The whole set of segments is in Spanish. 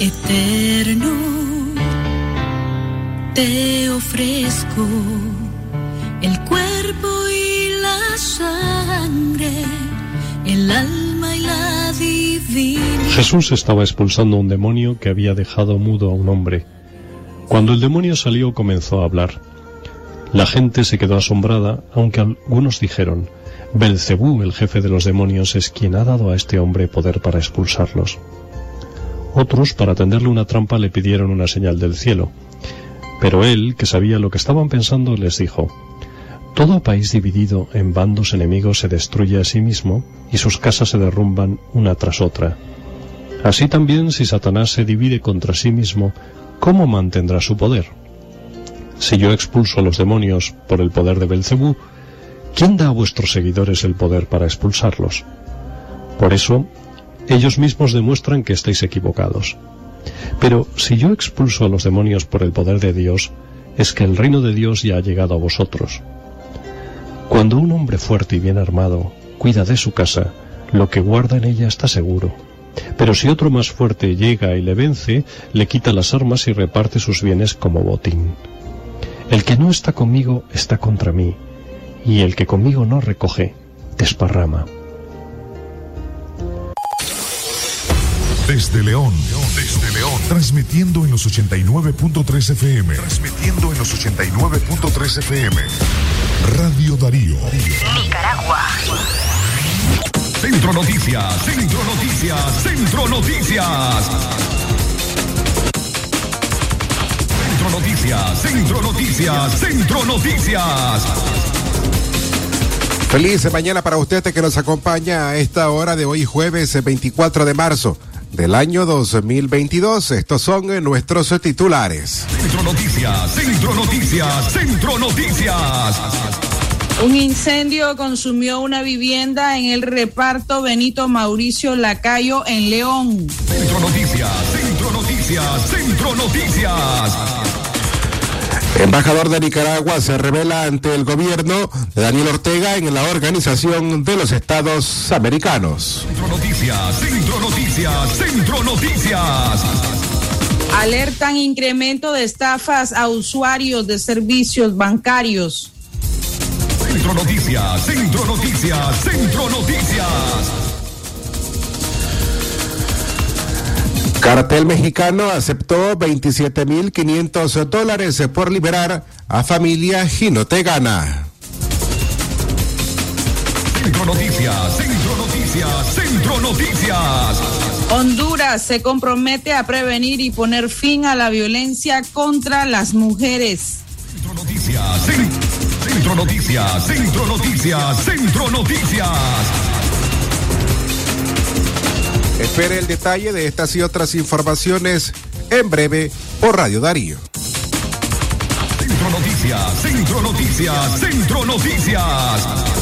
Eterno, te ofrezco el cuerpo y la sangre, el alma y la divina. Jesús estaba expulsando un demonio que había dejado mudo a un hombre. Cuando el demonio salió comenzó a hablar. La gente se quedó asombrada, aunque algunos dijeron, Belcebú, el jefe de los demonios, es quien ha dado a este hombre poder para expulsarlos. Otros, para tenderle una trampa, le pidieron una señal del cielo. Pero él, que sabía lo que estaban pensando, les dijo, Todo país dividido en bandos enemigos se destruye a sí mismo y sus casas se derrumban una tras otra. Así también, si Satanás se divide contra sí mismo, ¿cómo mantendrá su poder? Si yo expulso a los demonios por el poder de Belcebú, ¿quién da a vuestros seguidores el poder para expulsarlos? Por eso, ellos mismos demuestran que estáis equivocados. Pero si yo expulso a los demonios por el poder de Dios, es que el reino de Dios ya ha llegado a vosotros. Cuando un hombre fuerte y bien armado cuida de su casa, lo que guarda en ella está seguro. Pero si otro más fuerte llega y le vence, le quita las armas y reparte sus bienes como botín. El que no está conmigo está contra mí, y el que conmigo no recoge, desparrama. Desde León, desde León, transmitiendo en los 89.3 FM. Transmitiendo en los 89.3 FM. Radio Darío. Nicaragua. Centro Noticias, Centro Noticias, Centro Noticias. Centro Noticias, Centro Noticias, Centro Noticias. Feliz mañana para usted que nos acompaña a esta hora de hoy jueves 24 de marzo del año 2022. Estos son nuestros titulares. Centro Noticias, Centro Noticias, Centro Noticias. Un incendio consumió una vivienda en el reparto Benito Mauricio Lacayo en León. Centro Noticias, Centro Noticias, Centro Noticias. Embajador de Nicaragua se revela ante el gobierno de Daniel Ortega en la Organización de los Estados Americanos. Centro Noticias, Centro Noticias, Centro Noticias. Alertan incremento de estafas a usuarios de servicios bancarios. Centro Noticias, Centro Noticias, Centro Noticias. Cartel mexicano aceptó 27.500 dólares por liberar a familia Ginotegana. Centro Noticias, Centro Noticias, Centro Noticias. Honduras se compromete a prevenir y poner fin a la violencia contra las mujeres. Centro Noticias, Centro Noticias, Centro Noticias, Centro Noticias. Espere el detalle de estas y otras informaciones en breve por Radio Darío. Centro Noticias, Centro Noticias, Centro Noticias.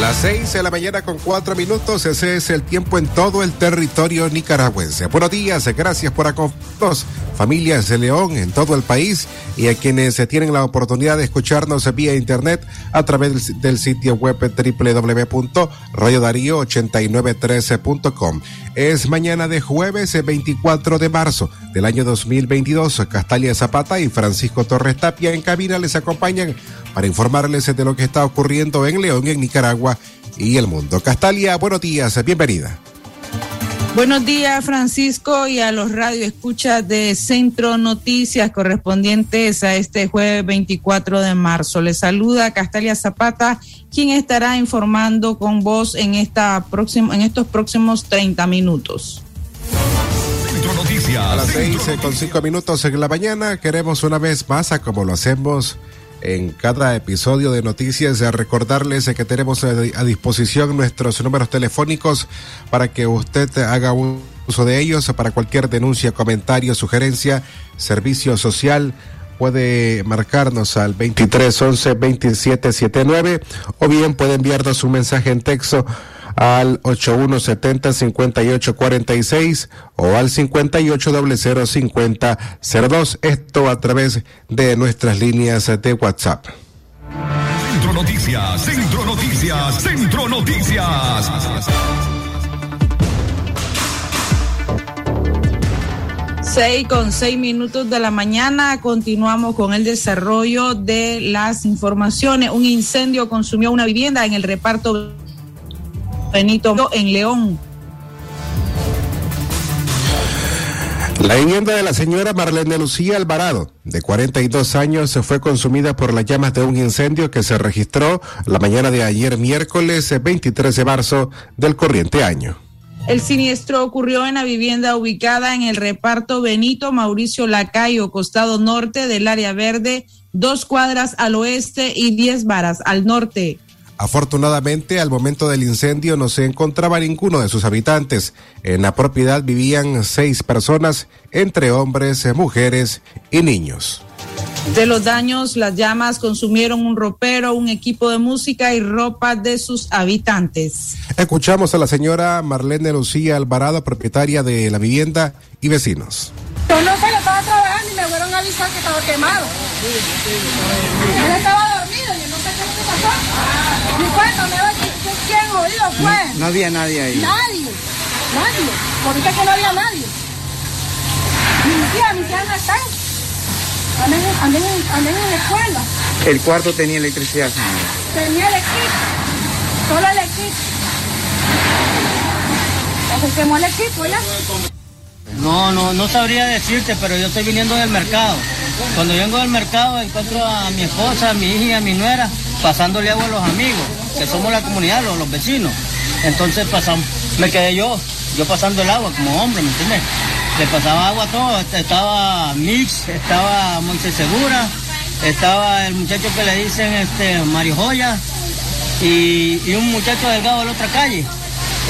Las seis de la mañana con cuatro minutos, ese es el tiempo en todo el territorio nicaragüense. Buenos días, gracias por acompañarnos, familias de León en todo el país y a quienes tienen la oportunidad de escucharnos vía internet a través del, sitio web www.radiodarío8913.com. Es mañana de jueves 24 de marzo del año 2022. Castalia Zapata y Francisco Torres Tapia en cabina les acompañan para informarles de lo que está ocurriendo en León, en Nicaragua y el mundo. Castalia, buenos días, bienvenida. Buenos días, Francisco, y a los radioescuchas de Centro Noticias correspondientes a este jueves 24 de marzo. Les saluda Castalia Zapata, quien estará informando con vos en, esta próxima, en estos próximos 30 minutos. Centro Noticias. A las seis eh, con cinco minutos en la mañana queremos una vez más, a como lo hacemos en cada episodio de noticias, recordarles que tenemos a, a disposición nuestros números telefónicos para que usted haga uso de ellos. Para cualquier denuncia, comentario, sugerencia, servicio social puede marcarnos al 23 11 27 79 o bien puede enviarnos un mensaje en texto al 8170 5846 o al 58005002. Esto a través de nuestras líneas de WhatsApp. Centro Noticias, Centro Noticias, Centro Noticias. Seis con seis minutos de la mañana continuamos con el desarrollo de las informaciones. Un incendio consumió una vivienda en el reparto Benito en León. La vivienda de la señora Marlene Lucía Alvarado, de 42 años, se fue consumida por las llamas de un incendio que se registró la mañana de ayer miércoles 23 de marzo del corriente año. El siniestro ocurrió en la vivienda ubicada en el reparto Benito Mauricio Lacayo, costado norte del área verde, dos cuadras al oeste y diez varas al norte. Afortunadamente, al momento del incendio no se encontraba ninguno de sus habitantes. En la propiedad vivían seis personas, entre hombres, mujeres y niños. De los daños, las llamas consumieron un ropero, un equipo de música y ropa de sus habitantes. Escuchamos a la señora Marlene Lucía Alvarado, propietaria de la vivienda y vecinos. Yo no sé, yo estaba trabajando y me fueron a avisar que estaba quemado. Él estaba dormido, Ni cuenta, me va quién jodido fue. No, no había nadie ahí. Nadie, nadie. ¿Por qué que no había nadie? Mi tía, mi tía no está. Anden, anden, anden en la escuela. El cuarto tenía electricidad. Tenía el equipo. Solo el equipo. Se quemó el equipo ya. No, no, no sabría decirte, pero yo estoy viniendo del mercado. Cuando vengo del mercado encuentro a mi esposa, a mi hija y a mi nuera pasándole agua a los amigos, que somos la comunidad, los, los vecinos. Entonces pasamos, me quedé yo, yo pasando el agua como hombre, ¿me entiendes? Le pasaba agua a todos, estaba Mix, estaba Montesegura, estaba el muchacho que le dicen este Mario Joya y, y un muchacho delgado de la otra calle.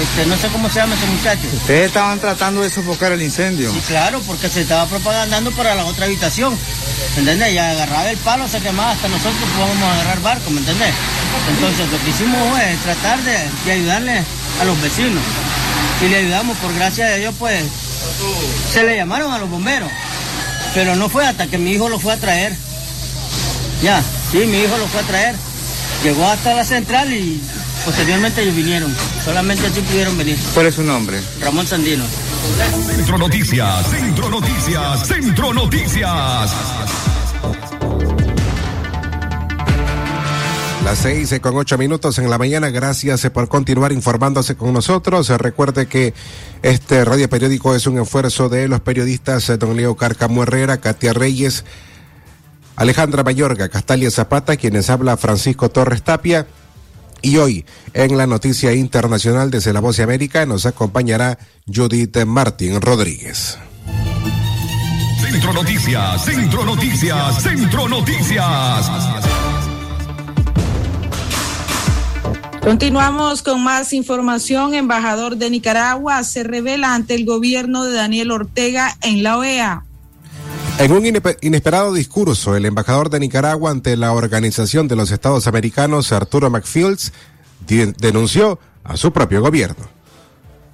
Este, no sé cómo se llama ese muchacho. Ustedes estaban tratando de sofocar el incendio. Sí, claro, porque se estaba propagandando para la otra habitación. ¿Me entendés? Y agarraba el palo, se quemaba, hasta nosotros podíamos agarrar barco, ¿me entendés? Entonces lo que hicimos fue tratar de, de ayudarle a los vecinos. Y le ayudamos, por gracia de Dios, pues se le llamaron a los bomberos. Pero no fue hasta que mi hijo lo fue a traer. Ya, sí, mi hijo lo fue a traer. Llegó hasta la central y posteriormente ellos vinieron. Solamente así pudieron venir. ¿Cuál es su nombre? Ramón Sandino. Centro Noticias, Centro Noticias, Centro Noticias. Las seis con ocho minutos en la mañana. Gracias eh, por continuar informándose con nosotros. Eh, Recuerde que este radio periódico es un esfuerzo de los periodistas eh, don Leo Carcamo Herrera, Katia Reyes, Alejandra Mayorga, Castalia Zapata, quienes habla Francisco Torres Tapia. Y hoy, en la noticia internacional desde La Voz de América, nos acompañará Judith Martín Rodríguez. Centro Noticias, Centro Noticias, Centro Noticias. Continuamos con más información. Embajador de Nicaragua se revela ante el gobierno de Daniel Ortega en la OEA. En un inesperado discurso, el embajador de Nicaragua ante la Organización de los Estados Americanos, Arturo McFields, denunció a su propio gobierno.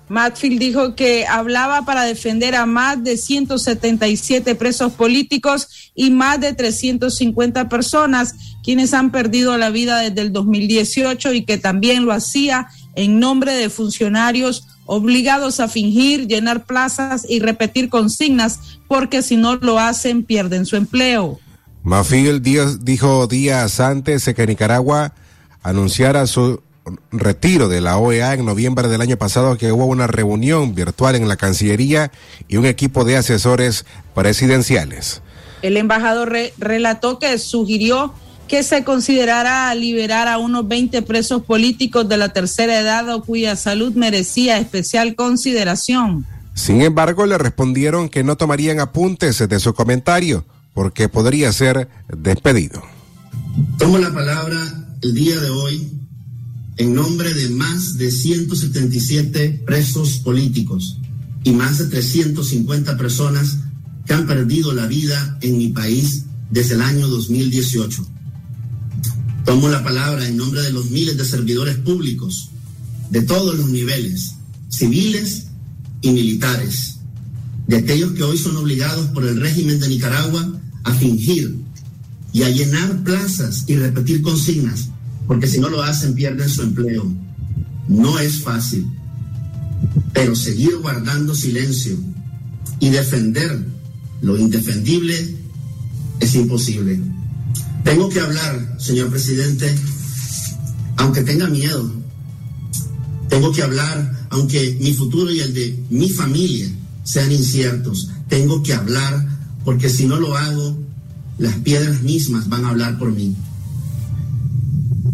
Matfield dijo que hablaba para defender a más de 177 presos políticos y más de 350 personas quienes han perdido la vida desde el 2018 y que también lo hacía en nombre de funcionarios obligados a fingir, llenar plazas y repetir consignas porque si no lo hacen pierden su empleo. Mafiel dijo días antes que Nicaragua anunciara su retiro de la OEA en noviembre del año pasado que hubo una reunión virtual en la Cancillería y un equipo de asesores presidenciales. El embajador re relató que sugirió que se considerara liberar a unos 20 presos políticos de la tercera edad o cuya salud merecía especial consideración. Sin embargo, le respondieron que no tomarían apuntes de su comentario porque podría ser despedido. Tomo la palabra el día de hoy en nombre de más de 177 presos políticos y más de 350 personas que han perdido la vida en mi país desde el año 2018. Tomo la palabra en nombre de los miles de servidores públicos de todos los niveles, civiles y militares, de aquellos que hoy son obligados por el régimen de Nicaragua a fingir y a llenar plazas y repetir consignas, porque si no lo hacen pierden su empleo. No es fácil, pero seguir guardando silencio y defender lo indefendible es imposible. Tengo que hablar, señor presidente, aunque tenga miedo. Tengo que hablar, aunque mi futuro y el de mi familia sean inciertos. Tengo que hablar, porque si no lo hago, las piedras mismas van a hablar por mí.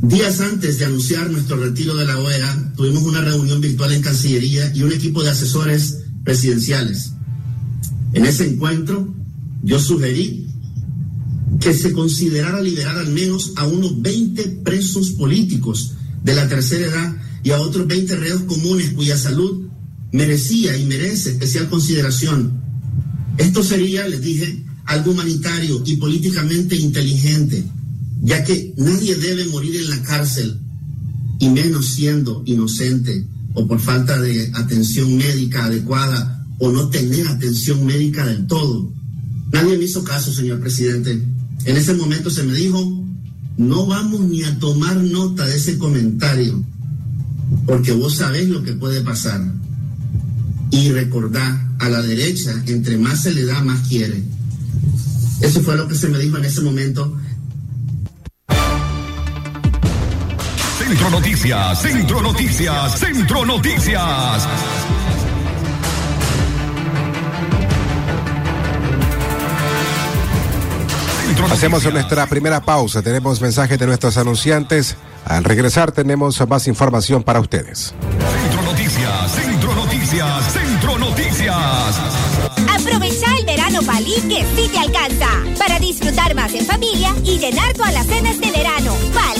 Días antes de anunciar nuestro retiro de la OEA, tuvimos una reunión virtual en Cancillería y un equipo de asesores presidenciales. En ese encuentro, yo sugerí que se considerara liberar al menos a unos 20 presos políticos de la tercera edad y a otros 20 reos comunes cuya salud merecía y merece especial consideración. Esto sería, les dije, algo humanitario y políticamente inteligente, ya que nadie debe morir en la cárcel, y menos siendo inocente o por falta de atención médica adecuada o no tener atención médica del todo. Nadie me hizo caso, señor presidente. En ese momento se me dijo, no vamos ni a tomar nota de ese comentario, porque vos sabés lo que puede pasar. Y recordá, a la derecha, entre más se le da, más quiere. Eso fue lo que se me dijo en ese momento. Centro Noticias, Centro Noticias, Centro Noticias. Hacemos nuestra primera pausa. Tenemos mensajes de nuestros anunciantes. Al regresar tenemos más información para ustedes. Centro Noticias, Centro Noticias, Centro Noticias. Aprovecha el verano Palí que sí te alcanza para disfrutar más en familia y llenar tu alacenas de verano. Palí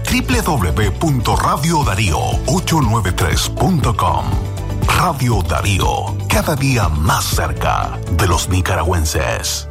www.radiodarío893.com. Radio Darío, cada día más cerca de los nicaragüenses.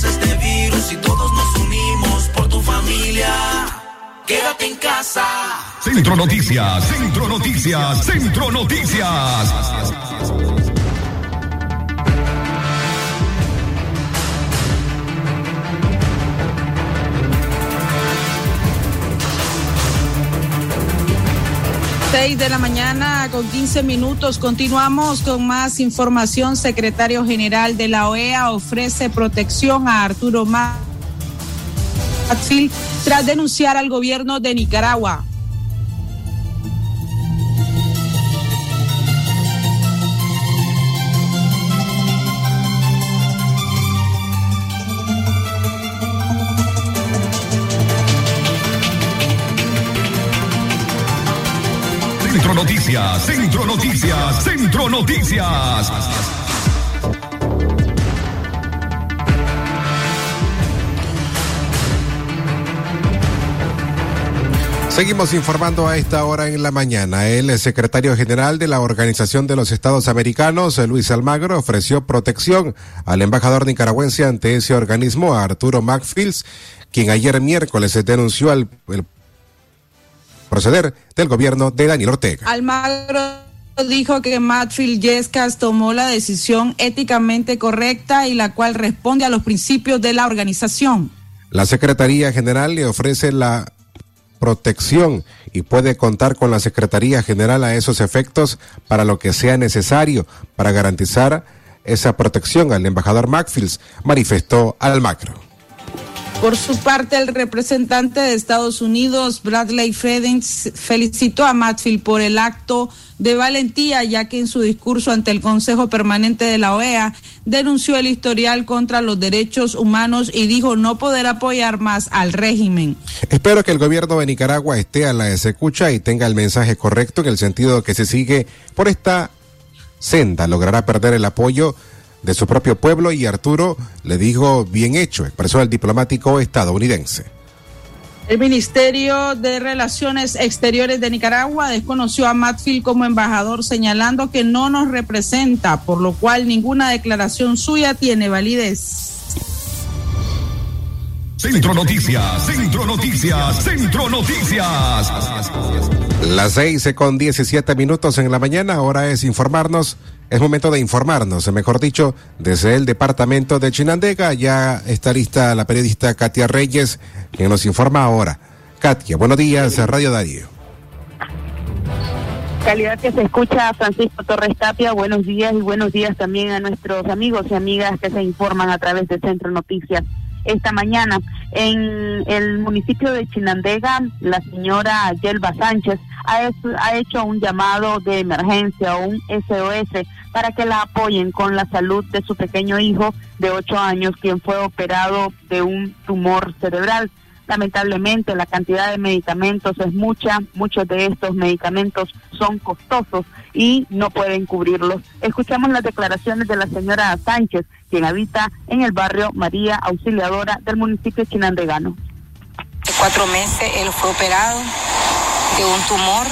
vencemos este virus y todos nos unimos por tu familia. Quédate en casa. Centro Noticias, Centro Noticias, Centro Noticias. Seis de la mañana con 15 minutos. Continuamos con más información. Secretario General de la OEA ofrece protección a Arturo Matfield tras denunciar al gobierno de Nicaragua. Centro Noticias, Centro Noticias, Centro Noticias. Seguimos informando a esta hora en la mañana. El secretario general de la Organización de los Estados Americanos, Luis Almagro, ofreció protección al embajador nicaragüense ante ese organismo, Arturo Macfields, quien ayer miércoles denunció al proceder del gobierno de Daniel Ortega. Almagro dijo que Matfield Yescas tomó la decisión éticamente correcta y la cual responde a los principios de la organización. La Secretaría General le ofrece la protección y puede contar con la Secretaría General a esos efectos para lo que sea necesario para garantizar esa protección al embajador Macfields, manifestó al macro. Por su parte, el representante de Estados Unidos, Bradley Fredens, felicitó a Matfield por el acto de valentía, ya que en su discurso ante el Consejo Permanente de la OEA denunció el historial contra los derechos humanos y dijo no poder apoyar más al régimen. Espero que el gobierno de Nicaragua esté a la escucha y tenga el mensaje correcto en el sentido que se sigue por esta senda logrará perder el apoyo de su propio pueblo y Arturo le dijo bien hecho, expresó el diplomático estadounidense. El Ministerio de Relaciones Exteriores de Nicaragua desconoció a Matfield como embajador señalando que no nos representa, por lo cual ninguna declaración suya tiene validez. Centro Noticias, Centro Noticias, Centro Noticias. Las seis con diecisiete minutos en la mañana, ahora es informarnos. Es momento de informarnos, mejor dicho, desde el departamento de Chinandega. Ya está lista la periodista Katia Reyes, quien nos informa ahora. Katia, buenos días, Radio Darío. Calidad que se escucha Francisco Torres Tapia, buenos días y buenos días también a nuestros amigos y amigas que se informan a través de Centro Noticias esta mañana. En el municipio de Chinandega, la señora Yelba Sánchez ha, hecho un llamado de emergencia o un SOS para que la apoyen con la salud de su pequeño hijo de ocho años, quien fue operado de un tumor cerebral. Lamentablemente la cantidad de medicamentos es mucha, muchos de estos medicamentos son costosos y no pueden cubrirlos. Escuchamos las declaraciones de la señora Sánchez, quien habita en el barrio María Auxiliadora del municipio de Chinandegano. De cuatro meses él fue operado de un tumor,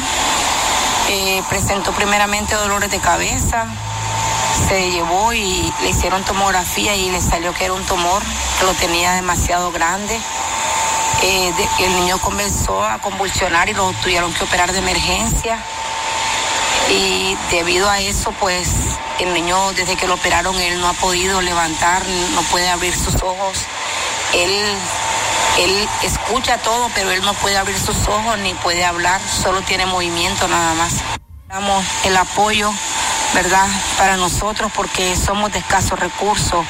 eh, presentó primeramente dolores de cabeza, se llevó y le hicieron tomografía y le salió que era un tumor, que lo tenía demasiado grande. Eh, el niño comenzó a convulsionar y lo tuvieron que operar de emergencia. Y debido a eso, pues el niño desde que lo operaron, él no ha podido levantar, no puede abrir sus ojos. Él, él escucha todo, pero él no puede abrir sus ojos ni puede hablar, solo tiene movimiento nada más. Damos el apoyo, ¿verdad? Para nosotros porque somos de escasos recursos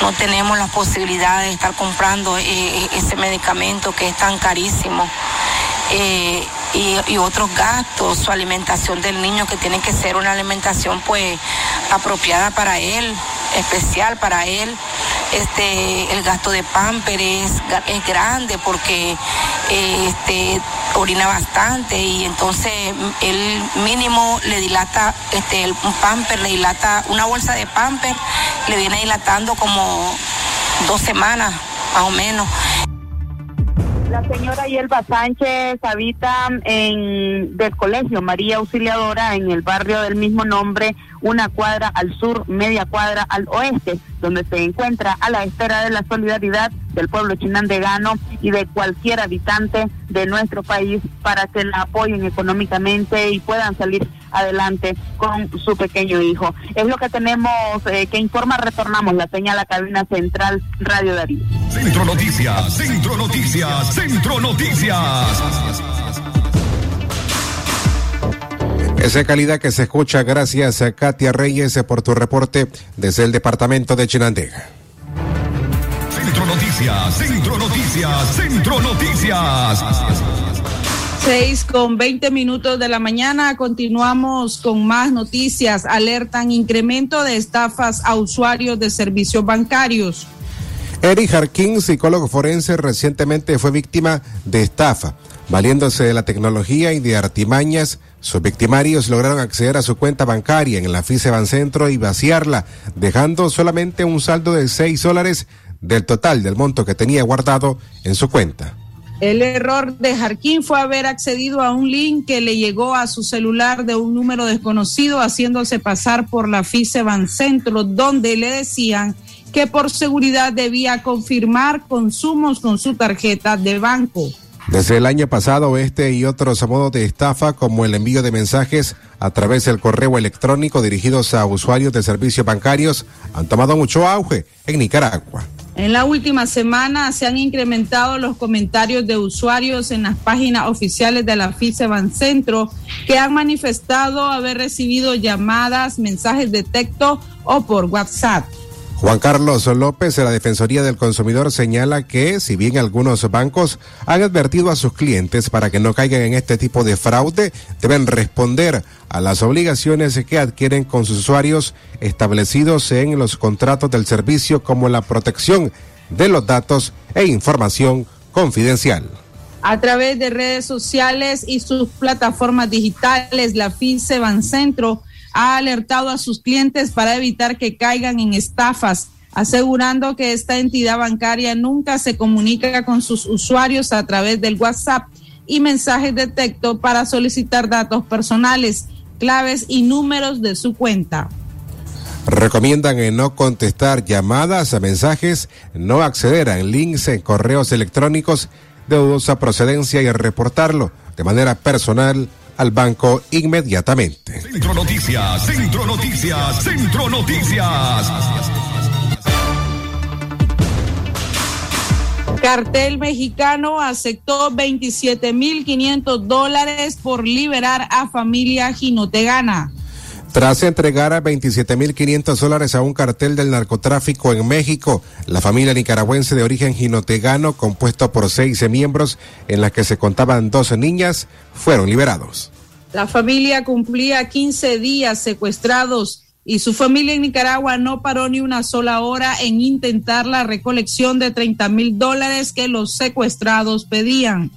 no tenemos la posibilidad de estar comprando eh, ese medicamento que es tan carísimo. Eh, y, otros gastos, su alimentación del niño que tiene que ser una alimentación pues apropiada para él, especial para él. Este, el gasto de pamper es, grande porque eh, este, orina bastante y entonces el mínimo le dilata, este, un pamper le dilata, una bolsa de pamper le viene dilatando como dos semanas más o menos. La señora Yelba Sánchez habita en del colegio María Auxiliadora en el barrio del mismo nombre, una cuadra al sur, media cuadra al oeste, donde se encuentra a la espera de la solidaridad del pueblo chinandegano y de cualquier habitante de nuestro país para que la apoyen económicamente y puedan salir adelante con su pequeño hijo. Es lo que tenemos eh, que informar. Retornamos la señal a cabina central Radio Darío. Centro Noticias, Centro Noticias, Centro Noticias. Esa calidad que se escucha gracias a Katia Reyes por tu reporte desde el departamento de Chinandega. Centro Noticias, Centro Noticias, Centro Noticias. 6 con 20 minutos de la mañana. Continuamos con más noticias. Alertan incremento de estafas a usuarios de servicios bancarios. Eric Harkin, psicólogo forense, recientemente fue víctima de estafa. Valiéndose de la tecnología y de artimañas, sus victimarios lograron acceder a su cuenta bancaria en la FICE Bancentro y vaciarla, dejando solamente un saldo de 6 dólares del total del monto que tenía guardado en su cuenta. El error de Jarquín fue haber accedido a un link que le llegó a su celular de un número desconocido, haciéndose pasar por la FICE Bancentro, donde le decían que por seguridad debía confirmar consumos con su tarjeta de banco. Desde el año pasado, este y otros modos de estafa, como el envío de mensajes a través del correo electrónico dirigidos a usuarios de servicios bancarios, han tomado mucho auge en Nicaragua. En la última semana se han incrementado los comentarios de usuarios en las páginas oficiales de la FICE Bancentro que han manifestado haber recibido llamadas, mensajes de texto o por WhatsApp. Juan Carlos López de la Defensoría del Consumidor señala que si bien algunos bancos han advertido a sus clientes para que no caigan en este tipo de fraude, deben responder a las obligaciones que adquieren con sus usuarios establecidos en los contratos del servicio como la protección de los datos e información confidencial. A través de redes sociales y sus plataformas digitales, la FICE Bancentro ha alertado a sus clientes para evitar que caigan en estafas, asegurando que esta entidad bancaria nunca se comunica con sus usuarios a través del WhatsApp y mensajes de texto para solicitar datos personales, claves y números de su cuenta. Recomiendan en no contestar llamadas a mensajes, no acceder a links en correos electrónicos de dudosa procedencia y reportarlo de manera personal al banco inmediatamente. Centro Noticias, Centro Noticias, Centro Noticias. Cartel mexicano aceptó 27.500 dólares por liberar a familia ginotegana. Tras entregar a 27.500 dólares a un cartel del narcotráfico en México, la familia nicaragüense de origen ginotegano, compuesto por seis miembros, en la que se contaban 12 niñas, fueron liberados. La familia cumplía 15 días secuestrados y su familia en Nicaragua no paró ni una sola hora en intentar la recolección de 30 mil dólares que los secuestrados pedían.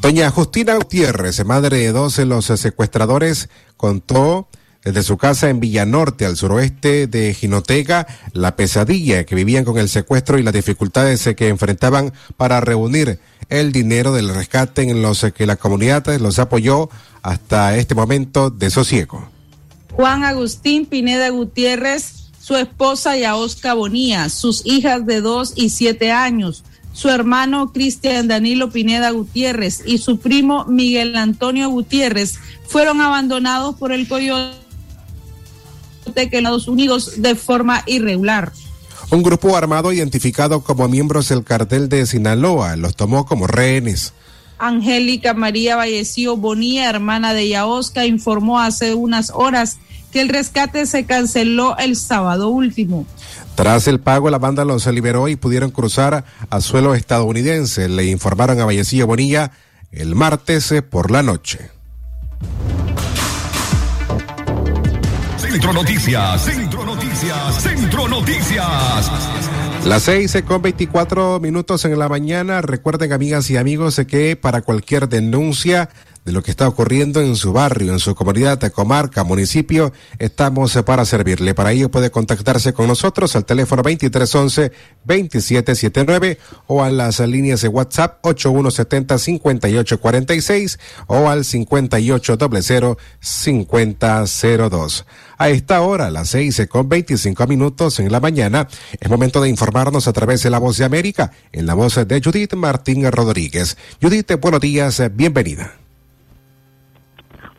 Doña Justina Gutiérrez, madre de dos de los secuestradores, contó desde su casa en Villanorte, al suroeste de Jinotega, la pesadilla que vivían con el secuestro y las dificultades que enfrentaban para reunir el dinero del rescate en los que la comunidad los apoyó hasta este momento de sosiego. Juan Agustín Pineda Gutiérrez, su esposa Yaosca Bonía, sus hijas de dos y siete años, su hermano Cristian Danilo Pineda Gutiérrez y su primo Miguel Antonio Gutiérrez fueron abandonados por el coyote que Estados Unidos de forma irregular. Un grupo armado identificado como miembros del cartel de Sinaloa los tomó como rehenes. Angélica María Vallecillo Bonía, hermana de Yaosca, informó hace unas horas que el rescate se canceló el sábado último. Tras el pago, la banda los liberó y pudieron cruzar a suelo estadounidense. Le informaron a Vallecillo Bonilla el martes eh, por la noche. Centro Noticias, Centro Noticias, Centro Noticias. Las seis eh, con 24 minutos en la mañana. Recuerden, amigas y amigos, eh, que para cualquier denuncia de lo que está ocurriendo en su barrio, en su comunidad, comarca, municipio, estamos eh, para servirle. Para ello puede contactarse con nosotros al teléfono 2311-2779 o a las líneas de WhatsApp 8170-5846 o al 5800-5002. A esta hora, las seis eh, con 25 minutos en la mañana, es momento de informarnos a través de La Voz de América, en la voz de Judith Martín Rodríguez. Judith, buenos días, eh, bienvenida.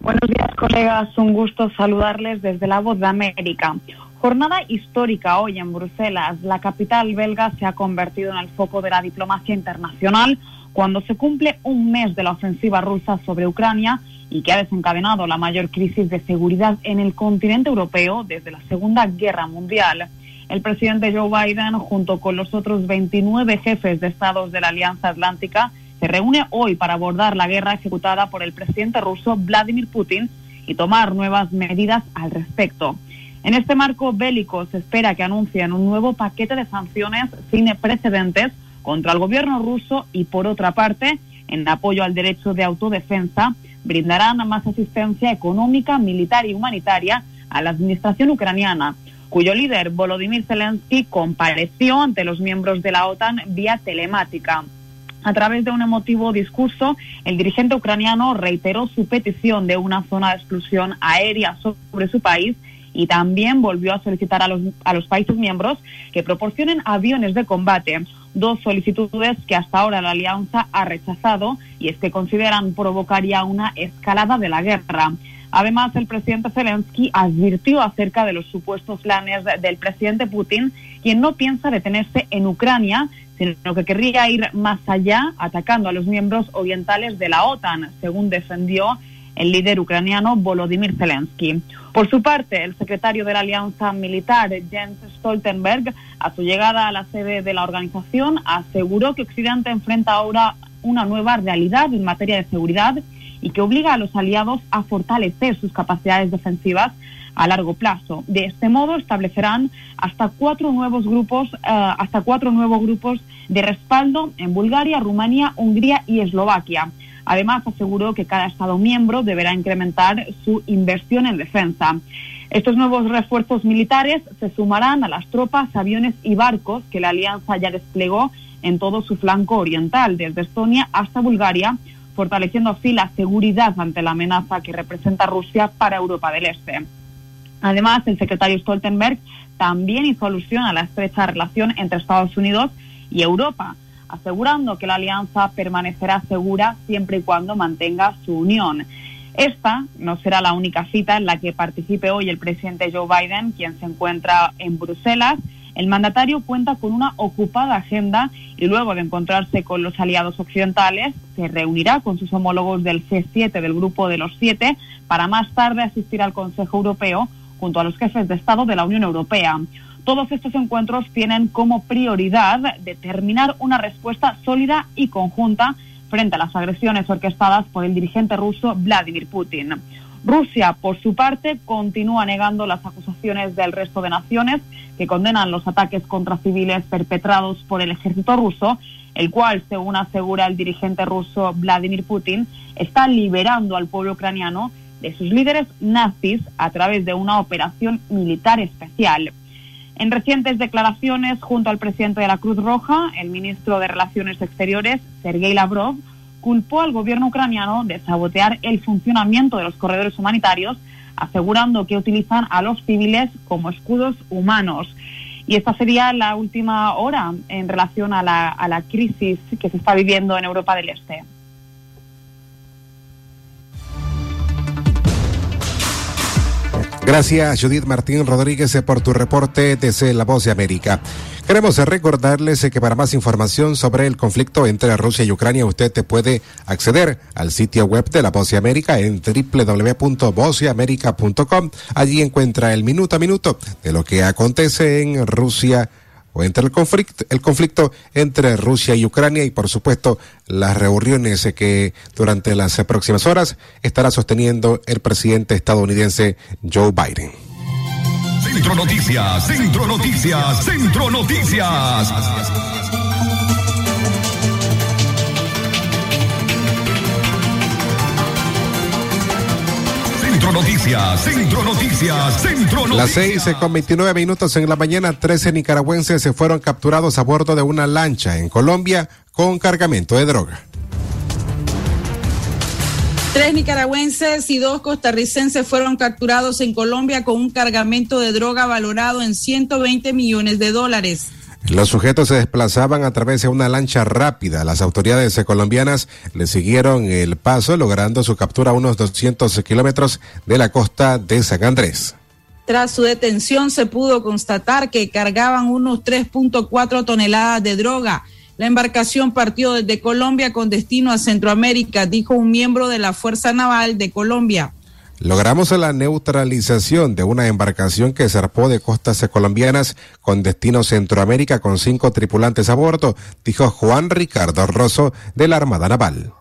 Buenos días, colegas. Un gusto saludarles desde la Voz de América. Jornada histórica hoy en Bruselas. La capital belga se ha convertido en el foco de la diplomacia internacional cuando se cumple un mes de la ofensiva rusa sobre Ucrania y que ha desencadenado la mayor crisis de seguridad en el continente europeo desde la Segunda Guerra Mundial. El presidente Joe Biden, junto con los otros 29 jefes de estados de la Alianza Atlántica, se reúne hoy para abordar la guerra ejecutada por el presidente ruso Vladimir Putin y tomar nuevas medidas al respecto. En este marco bélico se espera que anuncien un nuevo paquete de sanciones sin precedentes contra el gobierno ruso y, por otra parte, en apoyo al derecho de autodefensa, brindarán más asistencia económica, militar y humanitaria a la administración ucraniana, cuyo líder Volodymyr Zelensky compareció ante los miembros de la OTAN vía telemática. A través de un emotivo discurso, el dirigente ucraniano reiteró su petición de una zona de exclusión aérea sobre su país y también volvió a solicitar a los, a los países miembros que proporcionen aviones de combate, dos solicitudes que hasta ahora la alianza ha rechazado y es que consideran provocaría una escalada de la guerra. Además, el presidente Zelensky advirtió acerca de los supuestos planes del presidente Putin, quien no piensa detenerse en Ucrania, sino que querría ir más allá, atacando a los miembros orientales de la OTAN, según defendió el líder ucraniano Volodymyr Zelensky. Por su parte, el secretario de la Alianza Militar, Jens Stoltenberg, a su llegada a la sede de la organización, aseguró que Occidente enfrenta ahora una nueva realidad en materia de seguridad y que obliga a los aliados a fortalecer sus capacidades defensivas a largo plazo. De este modo establecerán hasta cuatro nuevos grupos, eh, hasta cuatro nuevos grupos de respaldo en Bulgaria, Rumanía, Hungría y Eslovaquia. Además, aseguró que cada Estado miembro deberá incrementar su inversión en defensa. Estos nuevos refuerzos militares se sumarán a las tropas, aviones y barcos que la alianza ya desplegó en todo su flanco oriental, desde Estonia hasta Bulgaria, fortaleciendo así la seguridad ante la amenaza que representa Rusia para Europa del Este. Además, el secretario Stoltenberg también hizo alusión a la estrecha relación entre Estados Unidos y Europa, asegurando que la alianza permanecerá segura siempre y cuando mantenga su unión. Esta no será la única cita en la que participe hoy el presidente Joe Biden, quien se encuentra en Bruselas. El mandatario cuenta con una ocupada agenda y luego de encontrarse con los aliados occidentales, se reunirá con sus homólogos del C7 del Grupo de los Siete para más tarde asistir al Consejo Europeo junto a los jefes de Estado de la Unión Europea. Todos estos encuentros tienen como prioridad determinar una respuesta sólida y conjunta frente a las agresiones orquestadas por el dirigente ruso Vladimir Putin. Rusia, por su parte, continúa negando las acusaciones del resto de naciones que condenan los ataques contra civiles perpetrados por el ejército ruso, el cual, según asegura el dirigente ruso Vladimir Putin, está liberando al pueblo ucraniano de sus líderes nazis a través de una operación militar especial. En recientes declaraciones junto al presidente de la Cruz Roja, el ministro de Relaciones Exteriores, Sergei Lavrov, culpó al gobierno ucraniano de sabotear el funcionamiento de los corredores humanitarios, asegurando que utilizan a los civiles como escudos humanos. Y esta sería la última hora en relación a la, a la crisis que se está viviendo en Europa del Este. Gracias, Judith Martín Rodríguez, por tu reporte desde La Voz de América. Queremos recordarles que para más información sobre el conflicto entre Rusia y Ucrania, usted te puede acceder al sitio web de La Voz de América en www.voceamerica.com. Allí encuentra el minuto a minuto de lo que acontece en Rusia o entre el conflicto, el conflicto entre Rusia y Ucrania y por supuesto las reuniones que durante las próximas horas estará sosteniendo el presidente estadounidense Joe Biden. Centro Noticias, Centro Noticias, Centro Noticias. Centro Noticias, Centro Noticias, Centro Noticias. Las seis con 29 minutos en la mañana, 13 nicaragüenses se fueron capturados a bordo de una lancha en Colombia con cargamento de droga. Tres nicaragüenses y dos costarricenses fueron capturados en Colombia con un cargamento de droga valorado en 120 millones de dólares. Los sujetos se desplazaban a través de una lancha rápida. Las autoridades colombianas le siguieron el paso, logrando su captura a unos 200 kilómetros de la costa de San Andrés. Tras su detención se pudo constatar que cargaban unos 3.4 toneladas de droga La embarcación partió desde Colombia con destino a Centroamérica, dijo un miembro de la Fuerza Naval de Colombia. Logramos la neutralización de una embarcación que zarpó de costas colombianas con destino Centroamérica con cinco tripulantes a bordo, dijo Juan Ricardo Rosso de la Armada Naval.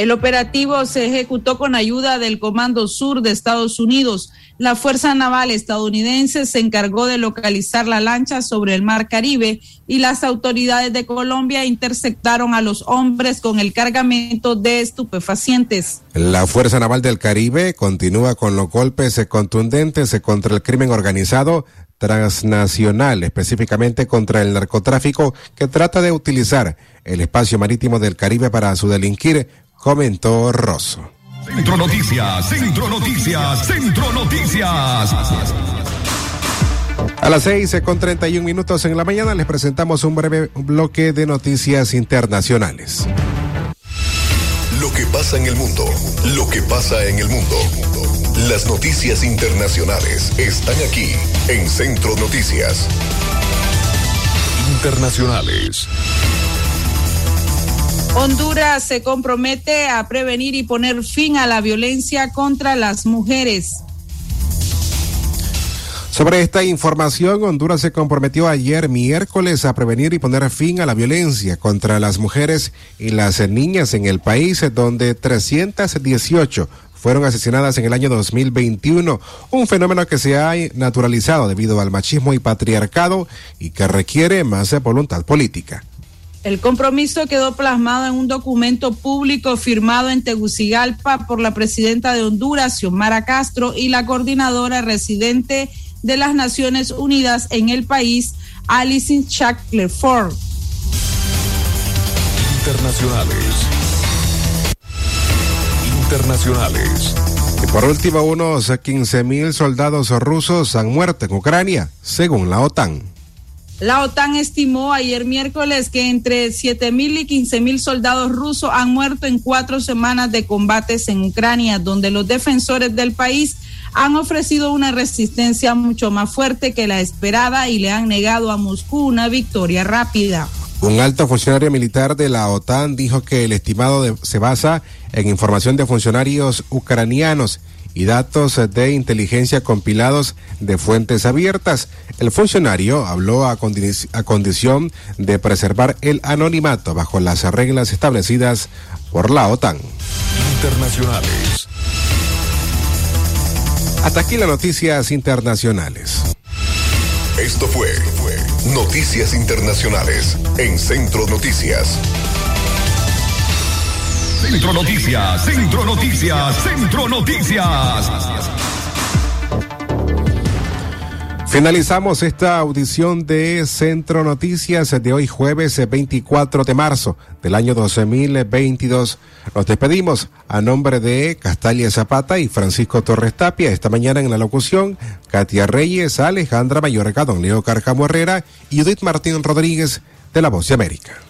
El operativo se ejecutó con ayuda del Comando Sur de Estados Unidos. La Fuerza Naval estadounidense se encargó de localizar la lancha sobre el Mar Caribe y las autoridades de Colombia interceptaron a los hombres con el cargamento de estupefacientes. La Fuerza Naval del Caribe continúa con los golpes contundentes contra el crimen organizado transnacional, específicamente contra el narcotráfico que trata de utilizar el espacio marítimo del Caribe para su delinquir comentó Rosso. Centro Noticias, Centro Noticias, Centro Noticias. A las seis con treinta y un minutos en la mañana les presentamos un breve bloque de noticias internacionales. Lo que pasa en el mundo, lo que pasa en el mundo. Las noticias internacionales están aquí en Centro Noticias. Internacionales. Honduras se compromete a prevenir y poner fin a la violencia contra las mujeres. Sobre esta información, Honduras se comprometió ayer miércoles a prevenir y poner fin a la violencia contra las mujeres y las niñas en el país, donde 318 fueron asesinadas en el año 2021, un fenómeno que se ha naturalizado debido al machismo y patriarcado y que requiere más voluntad política. El compromiso quedó plasmado en un documento público firmado en Tegucigalpa por la presidenta de Honduras, Xiomara Castro, y la coordinadora residente de las Naciones Unidas en el país, Alison Shackler Ford. Internacionales. Internacionales. Y por último, unos 15 mil soldados rusos han muerto en Ucrania, según la OTAN. La OTAN estimó ayer miércoles que entre 7 mil y 15 mil soldados rusos han muerto en cuatro semanas de combates en Ucrania, donde los defensores del país han ofrecido una resistencia mucho más fuerte que la esperada y le han negado a Moscú una victoria rápida. Un alto funcionario militar de la OTAN dijo que el estimado se basa en información de funcionarios ucranianos y datos de inteligencia compilados de fuentes abiertas. El funcionario habló a, condi a, condición de preservar el anonimato bajo las reglas establecidas por la OTAN. Internacionales. Hasta aquí las noticias internacionales. Esto fue, fue Noticias Internacionales en Centro Noticias. Centro Noticias, Centro Noticias, Centro Noticias. Finalizamos esta audición de Centro Noticias de hoy jueves 24 de marzo del año 2022. Nos despedimos a nombre de Castalia Zapata y Francisco Torres Tapia. Esta mañana en la locución, Katia Reyes, Alejandra Mayorga, Don Leo Carcamo Herrera y Judith Martín Rodríguez de La Voz de América.